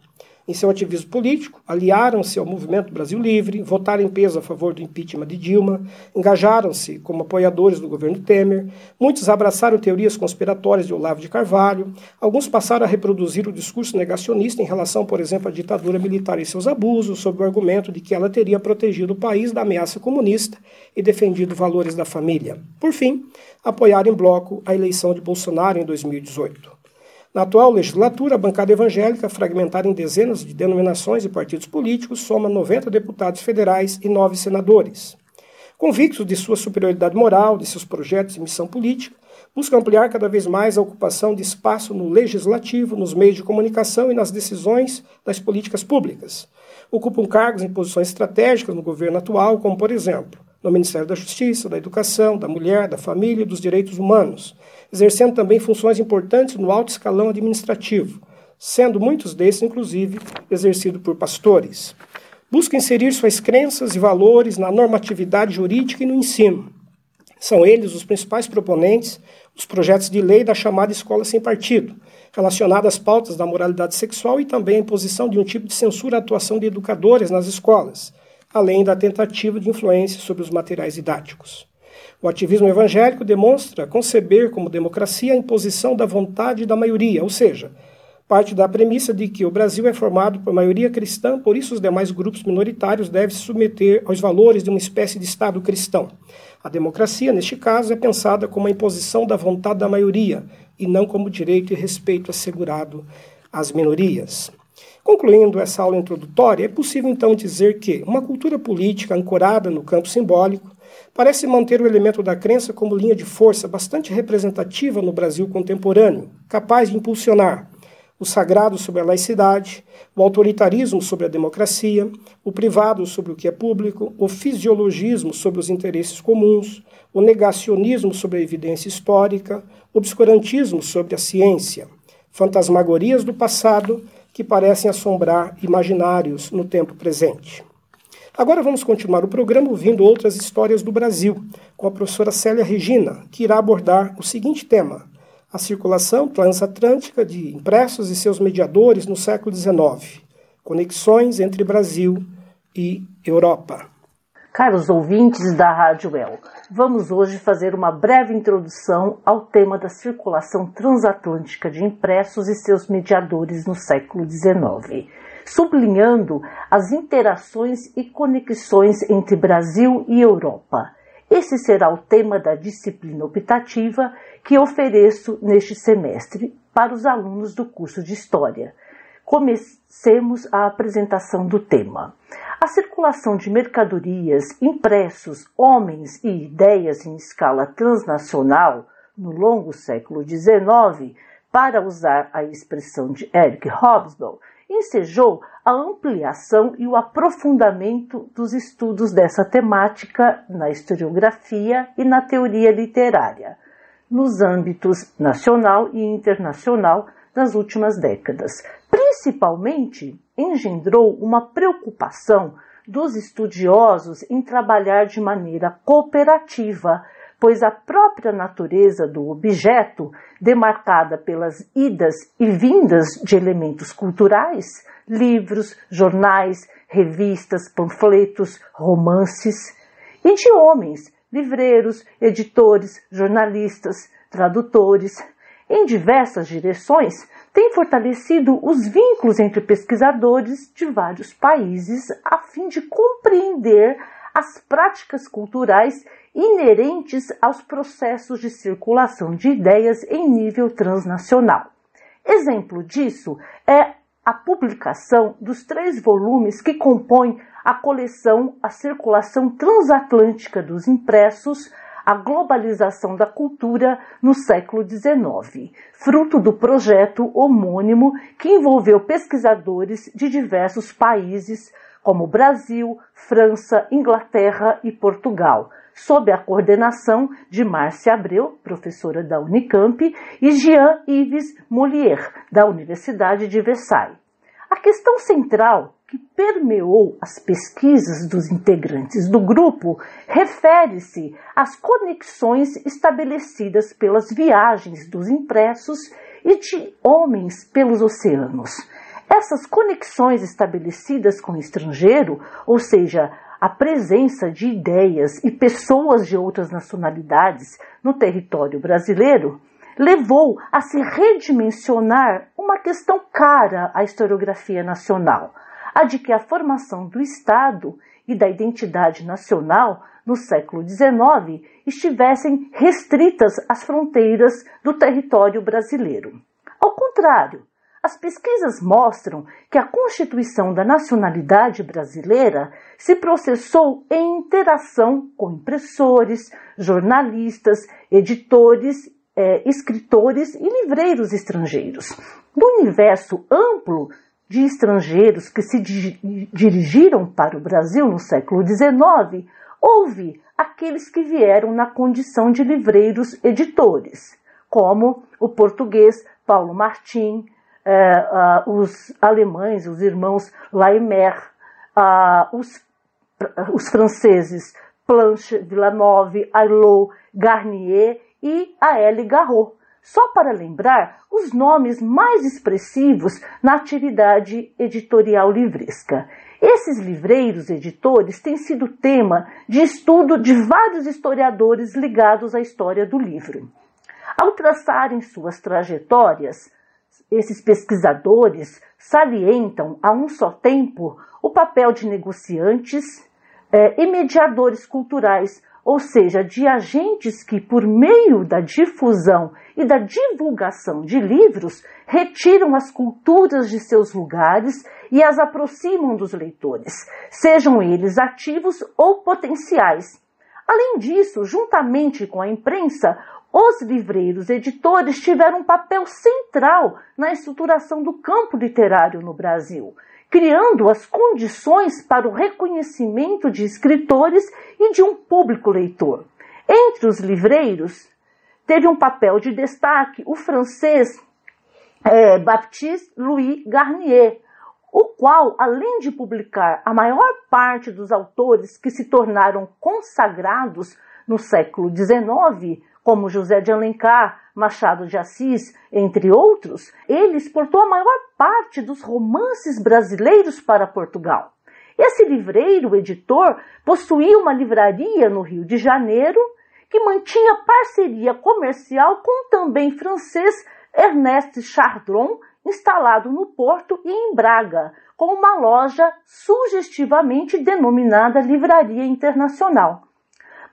em seu ativismo político, aliaram-se ao movimento Brasil Livre, votaram em peso a favor do impeachment de Dilma, engajaram-se como apoiadores do governo Temer, muitos abraçaram teorias conspiratórias de Olavo de Carvalho, alguns passaram a reproduzir o discurso negacionista em relação, por exemplo, à ditadura militar e seus abusos, sob o argumento de que ela teria protegido o país da ameaça comunista e defendido valores da família. Por fim, apoiaram em bloco a eleição de Bolsonaro em 2018. Na atual legislatura, a bancada evangélica, fragmentada em dezenas de denominações e partidos políticos, soma 90 deputados federais e 9 senadores. Convictos de sua superioridade moral, de seus projetos e missão política, busca ampliar cada vez mais a ocupação de espaço no legislativo, nos meios de comunicação e nas decisões das políticas públicas. Ocupam cargos em posições estratégicas no governo atual, como, por exemplo, no Ministério da Justiça, da Educação, da Mulher, da Família e dos Direitos Humanos, exercendo também funções importantes no alto escalão administrativo, sendo muitos desses, inclusive, exercidos por pastores. Busca inserir suas crenças e valores na normatividade jurídica e no ensino. São eles os principais proponentes dos projetos de lei da chamada escola sem partido, relacionada às pautas da moralidade sexual e também à imposição de um tipo de censura à atuação de educadores nas escolas, além da tentativa de influência sobre os materiais didáticos. O ativismo evangélico demonstra conceber como democracia a imposição da vontade da maioria, ou seja, parte da premissa de que o Brasil é formado por maioria cristã, por isso os demais grupos minoritários devem se submeter aos valores de uma espécie de Estado cristão. A democracia, neste caso, é pensada como a imposição da vontade da maioria e não como direito e respeito assegurado às minorias. Concluindo essa aula introdutória, é possível então dizer que uma cultura política ancorada no campo simbólico parece manter o elemento da crença como linha de força bastante representativa no Brasil contemporâneo, capaz de impulsionar o sagrado sobre a laicidade, o autoritarismo sobre a democracia, o privado sobre o que é público, o fisiologismo sobre os interesses comuns, o negacionismo sobre a evidência histórica, o obscurantismo sobre a ciência, fantasmagorias do passado que parecem assombrar imaginários no tempo presente. Agora vamos continuar o programa ouvindo outras histórias do Brasil, com a professora Célia Regina, que irá abordar o seguinte tema: a circulação transatlântica de impressos e seus mediadores no século XIX, conexões entre Brasil e Europa. Caros ouvintes da Rádio El, vamos hoje fazer uma breve introdução ao tema da circulação transatlântica de impressos e seus mediadores no século XIX, sublinhando as interações e conexões entre Brasil e Europa. Esse será o tema da disciplina optativa que ofereço neste semestre para os alunos do curso de História. Comecemos a apresentação do tema. A circulação de mercadorias, impressos, homens e ideias em escala transnacional no longo século XIX, para usar a expressão de Eric Hobsbawm, ensejou a ampliação e o aprofundamento dos estudos dessa temática na historiografia e na teoria literária, nos âmbitos nacional e internacional das últimas décadas, principalmente engendrou uma preocupação dos estudiosos em trabalhar de maneira cooperativa, pois a própria natureza do objeto, demarcada pelas idas e vindas de elementos culturais, livros, jornais, revistas, panfletos, romances, e de homens, livreiros, editores, jornalistas, tradutores, em diversas direções, tem fortalecido os vínculos entre pesquisadores de vários países a fim de compreender as práticas culturais inerentes aos processos de circulação de ideias em nível transnacional. Exemplo disso é a publicação dos três volumes que compõem a coleção A Circulação Transatlântica dos Impressos, a globalização da cultura no século XIX, fruto do projeto homônimo que envolveu pesquisadores de diversos países, como Brasil, França, Inglaterra e Portugal, sob a coordenação de Márcia Abreu, professora da Unicamp, e Jean-Yves Molière, da Universidade de Versailles. A questão central que permeou as pesquisas dos integrantes do grupo refere-se às conexões estabelecidas pelas viagens dos impressos e de homens pelos oceanos. Essas conexões estabelecidas com o estrangeiro, ou seja, a presença de ideias e pessoas de outras nacionalidades no território brasileiro, levou a se redimensionar uma questão cara à historiografia nacional, a de que a formação do Estado e da identidade nacional no século XIX estivessem restritas às fronteiras do território brasileiro. Ao contrário, as pesquisas mostram que a constituição da nacionalidade brasileira se processou em interação com impressores, jornalistas, editores, é, escritores e livreiros estrangeiros. Do universo amplo de estrangeiros que se di dirigiram para o Brasil no século XIX, houve aqueles que vieram na condição de livreiros editores, como o português Paulo Martim, uh, os alemães, os irmãos Laimer, os, os franceses Planche, Villanove, Arlot, Garnier e a L. Garraud. Só para lembrar os nomes mais expressivos na atividade editorial livresca. Esses livreiros editores têm sido tema de estudo de vários historiadores ligados à história do livro. Ao traçarem suas trajetórias, esses pesquisadores salientam a um só tempo o papel de negociantes eh, e mediadores culturais ou seja, de agentes que, por meio da difusão e da divulgação de livros, retiram as culturas de seus lugares e as aproximam dos leitores, sejam eles ativos ou potenciais. Além disso, juntamente com a imprensa, os livreiros editores tiveram um papel central na estruturação do campo literário no Brasil criando as condições para o reconhecimento de escritores e de um público leitor. Entre os livreiros, teve um papel de destaque o francês é, Baptiste Louis Garnier, o qual, além de publicar a maior parte dos autores que se tornaram consagrados no século XIX, como José de Alencar, Machado de Assis, entre outros, ele exportou a maior parte dos romances brasileiros para Portugal. Esse livreiro editor possuía uma livraria no Rio de Janeiro que mantinha parceria comercial com o também francês Ernest Chardron, instalado no Porto e em Braga, com uma loja sugestivamente denominada Livraria Internacional.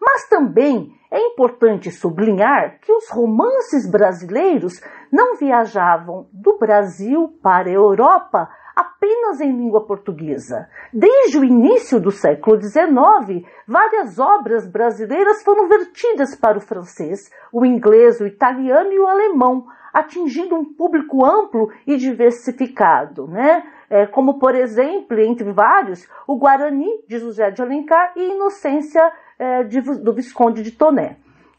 Mas também é importante sublinhar que os romances brasileiros não viajavam do Brasil para a Europa apenas em língua portuguesa. Desde o início do século XIX, várias obras brasileiras foram vertidas para o francês, o inglês, o italiano e o alemão, atingindo um público amplo e diversificado, né? É, como, por exemplo, entre vários, o Guarani, de José de Alencar, e Inocência é, de, do Visconde de Toné.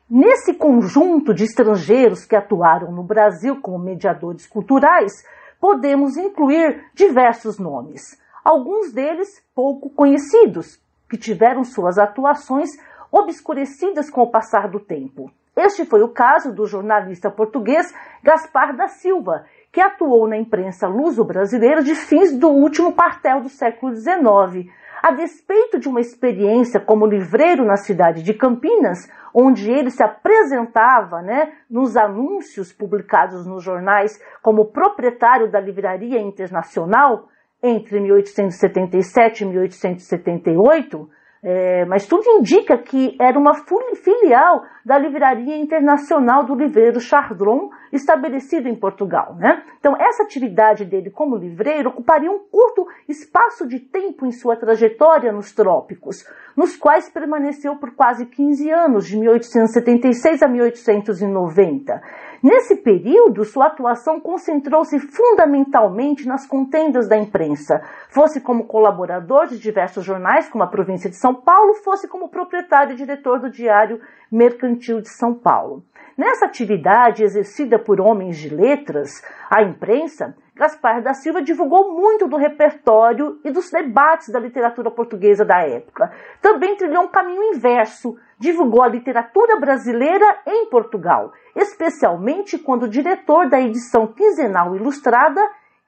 Nesse conjunto de estrangeiros que atuaram no Brasil como mediadores culturais, podemos incluir diversos nomes, alguns deles pouco conhecidos, que tiveram suas atuações obscurecidas com o passar do tempo. Este foi o caso do jornalista português Gaspar da Silva, que atuou na imprensa luso-brasileira de fins do último quartel do século XIX, a despeito de uma experiência como livreiro na cidade de Campinas, onde ele se apresentava né, nos anúncios publicados nos jornais como proprietário da Livraria Internacional entre 1877 e 1878, é, mas tudo indica que era uma filial da Livraria Internacional do Livreiro Chardron, estabelecido em Portugal. Né? Então, essa atividade dele como livreiro ocuparia um curto espaço de tempo em sua trajetória nos trópicos, nos quais permaneceu por quase 15 anos, de 1876 a 1890. Nesse período, sua atuação concentrou-se fundamentalmente nas contendas da imprensa, fosse como colaborador de diversos jornais, como a Província de São Paulo, fosse como proprietário e diretor do Diário Mercantil de São Paulo. Nessa atividade exercida por homens de letras, a imprensa, Gaspar da Silva divulgou muito do repertório e dos debates da literatura portuguesa da época. Também trilhou um caminho inverso, divulgou a literatura brasileira em Portugal, especialmente quando diretor da edição quinzenal ilustrada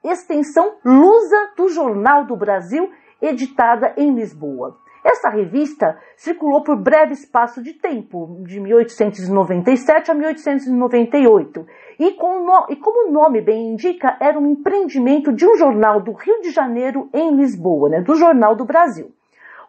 Extensão Lusa do Jornal do Brasil, editada em Lisboa. Essa revista circulou por breve espaço de tempo, de 1897 a 1898, e, com no, e como o nome bem indica, era um empreendimento de um jornal do Rio de Janeiro em Lisboa, né, do Jornal do Brasil.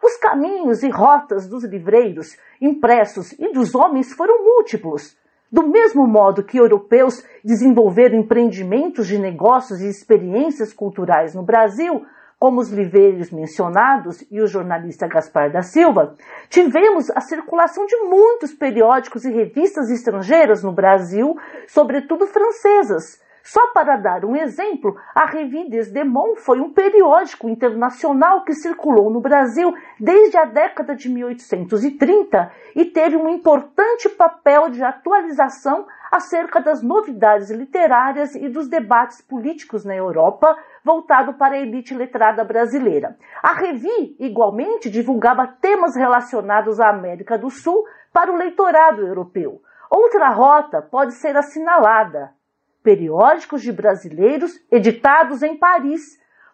Os caminhos e rotas dos livreiros impressos e dos homens foram múltiplos. Do mesmo modo que europeus desenvolveram empreendimentos de negócios e experiências culturais no Brasil, como os livreiros mencionados e o jornalista Gaspar da Silva, tivemos a circulação de muitos periódicos e revistas estrangeiras no Brasil, sobretudo francesas. Só para dar um exemplo, a Revue des Démons foi um periódico internacional que circulou no Brasil desde a década de 1830 e teve um importante papel de atualização acerca das novidades literárias e dos debates políticos na Europa, voltado para a elite letrada brasileira. A Revi, igualmente, divulgava temas relacionados à América do Sul para o leitorado europeu. Outra rota pode ser assinalada: periódicos de brasileiros editados em Paris,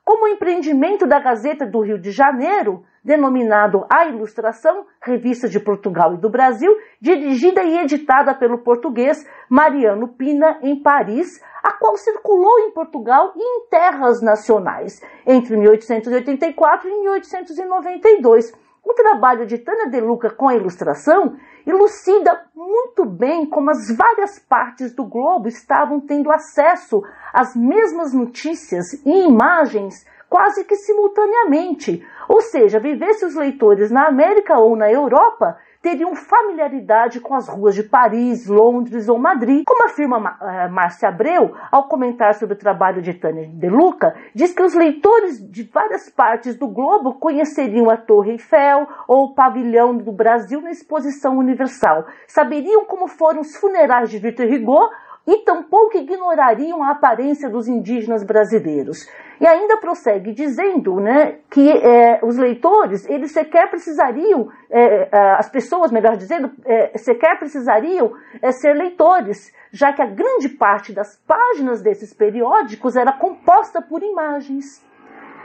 como o empreendimento da Gazeta do Rio de Janeiro, denominado A Ilustração, revista de Portugal e do Brasil, dirigida e editada pelo português Mariano Pina em Paris, a qual circulou em Portugal e em terras nacionais entre 1884 e 1892. O trabalho de Tânia De Luca com a ilustração elucida muito bem como as várias partes do globo estavam tendo acesso às mesmas notícias e imagens quase que simultaneamente. Ou seja, vivesse os leitores na América ou na Europa, teriam familiaridade com as ruas de Paris, Londres ou Madrid. Como afirma uh, Márcia Abreu, ao comentar sobre o trabalho de Tânia De Luca, diz que os leitores de várias partes do globo conheceriam a Torre Eiffel ou o pavilhão do Brasil na Exposição Universal, saberiam como foram os funerais de Victor Hugo e tampouco ignorariam a aparência dos indígenas brasileiros. E ainda prossegue dizendo né, que é, os leitores, eles sequer precisariam, é, é, as pessoas, melhor dizendo, é, sequer precisariam é, ser leitores, já que a grande parte das páginas desses periódicos era composta por imagens.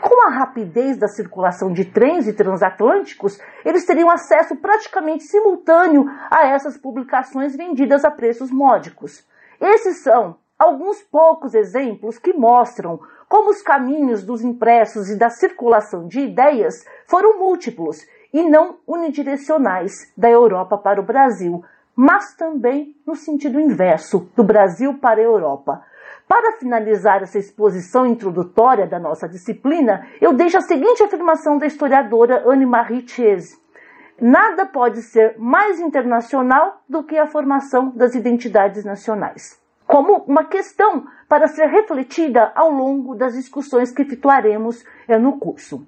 Com a rapidez da circulação de trens e transatlânticos, eles teriam acesso praticamente simultâneo a essas publicações vendidas a preços módicos. Esses são alguns poucos exemplos que mostram como os caminhos dos impressos e da circulação de ideias foram múltiplos e não unidirecionais da Europa para o Brasil, mas também no sentido inverso, do Brasil para a Europa. Para finalizar essa exposição introdutória da nossa disciplina, eu deixo a seguinte afirmação da historiadora Anne-Marie Chiese. Nada pode ser mais internacional do que a formação das identidades nacionais como uma questão para ser refletida ao longo das discussões que efetuaremos eh, no curso.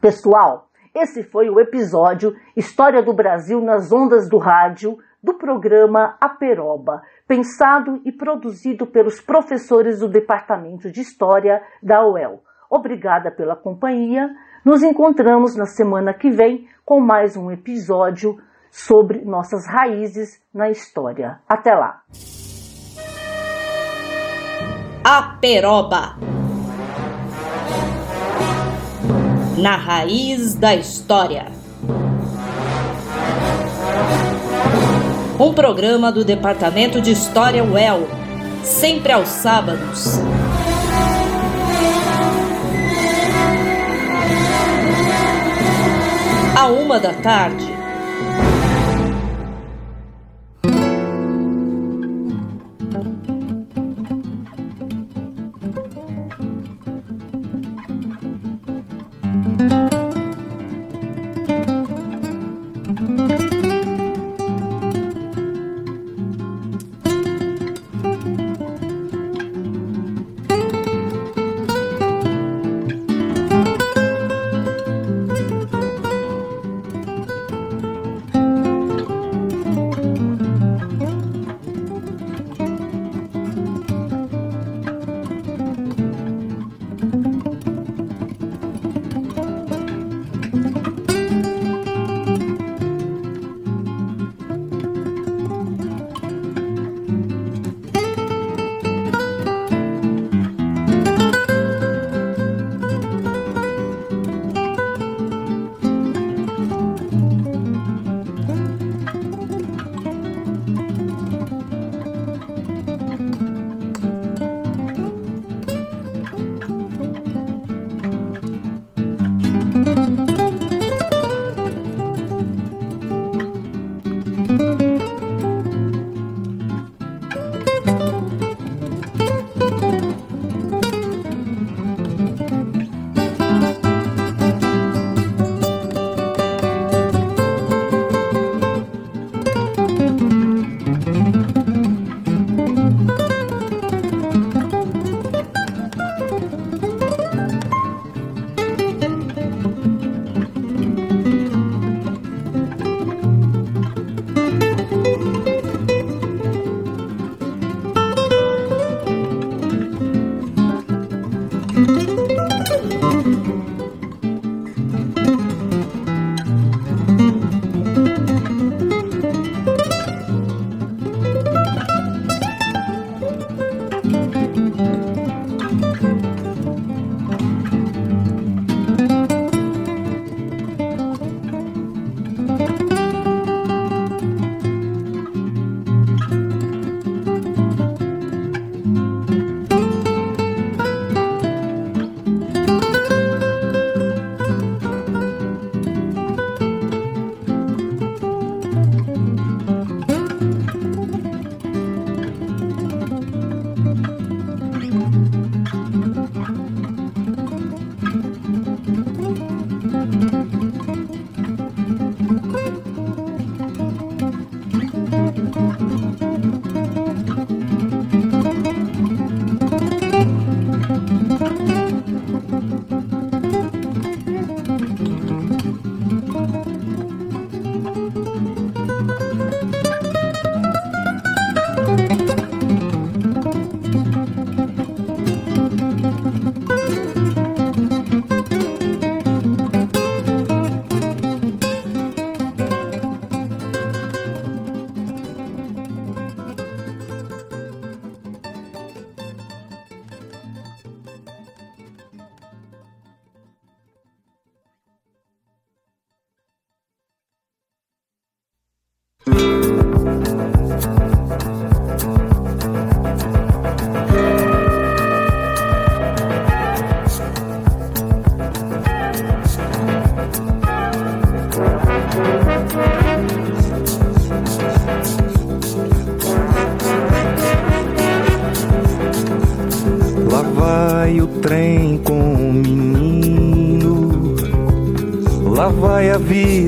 Pessoal, esse foi o episódio História do Brasil nas ondas do rádio do programa Aperoba, pensado e produzido pelos professores do Departamento de História da UEL. Obrigada pela companhia. Nos encontramos na semana que vem com mais um episódio sobre nossas raízes na história. Até lá! Aperoba. Na raiz da história. Um programa do Departamento de História UEL, sempre aos sábados. À uma da tarde.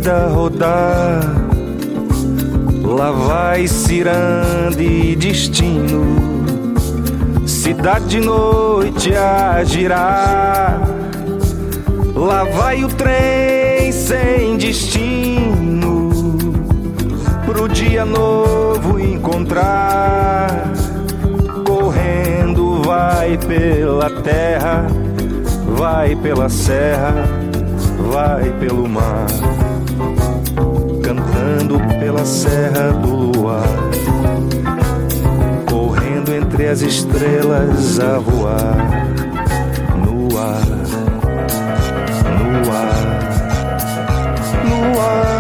Vida rodar, lá vai ciranda e destino, cidade de noite a girar. Lá vai o trem sem destino, pro dia novo encontrar. Correndo, vai pela terra, vai pela serra, vai pelo mar, cantando pela serra do luar, correndo entre as estrelas a voar no ar, no ar, no ar.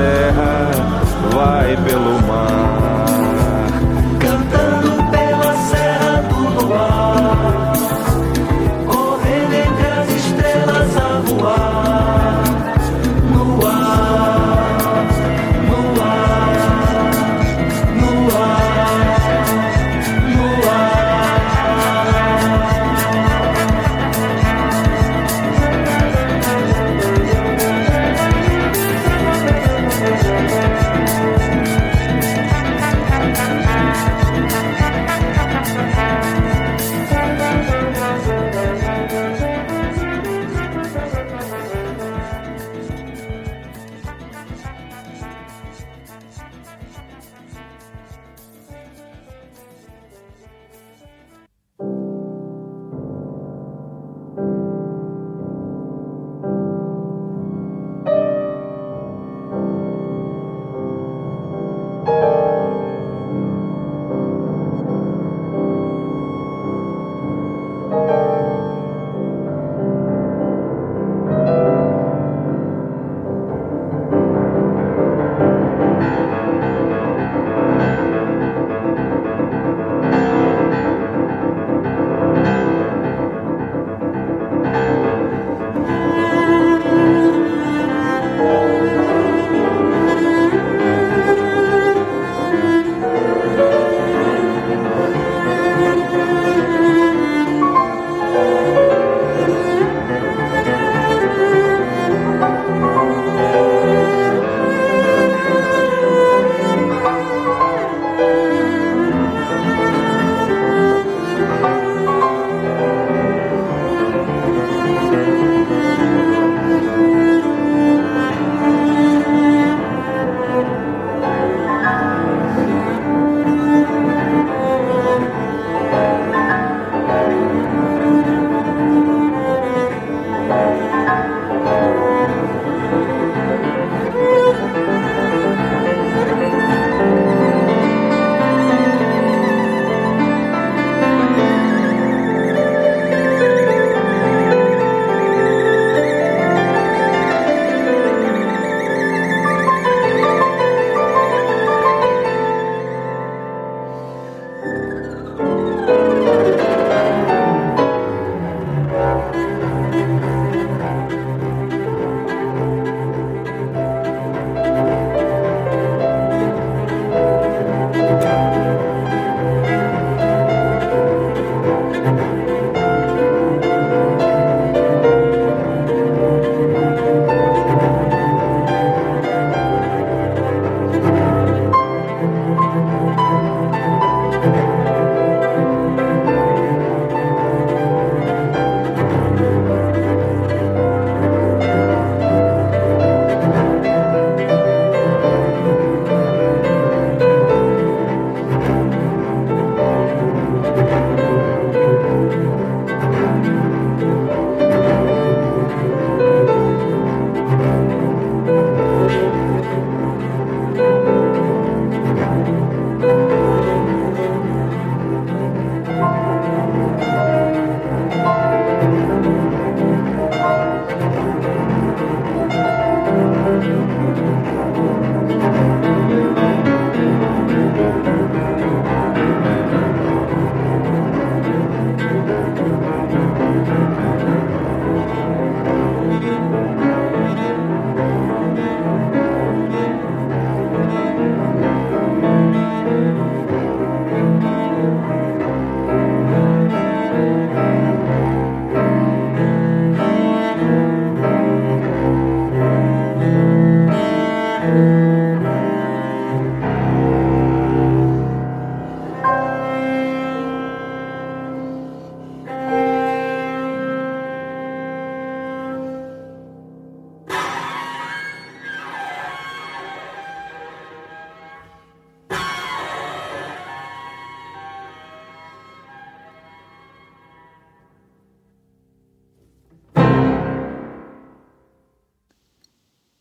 Serra, vai pelo mar.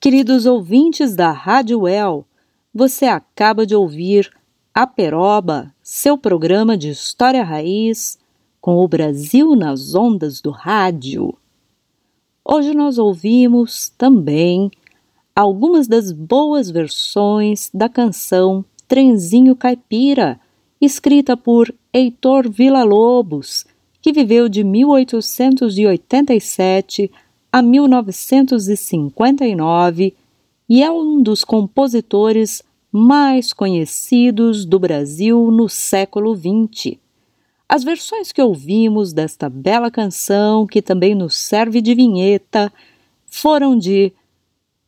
Queridos ouvintes da Rádio El, você acaba de ouvir A Peroba, seu programa de história raiz com o Brasil nas ondas do rádio. Hoje nós ouvimos também algumas das boas versões da canção Trenzinho Caipira, escrita por Heitor Villa-Lobos, que viveu de 1887 a 1959 e é um dos compositores mais conhecidos do Brasil no século XX. As versões que ouvimos desta bela canção, que também nos serve de vinheta, foram de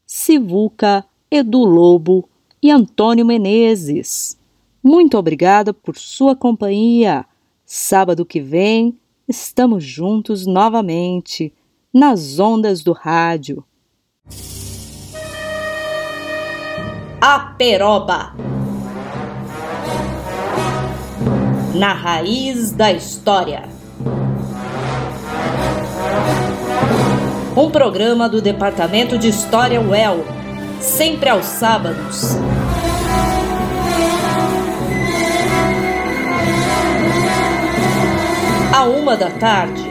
Sivuca, Edu Lobo e Antônio Menezes. Muito obrigada por sua companhia. Sábado que vem estamos juntos novamente nas ondas do rádio. A Peroba na raiz da história. Um programa do Departamento de História UEL, sempre aos sábados. À uma da tarde.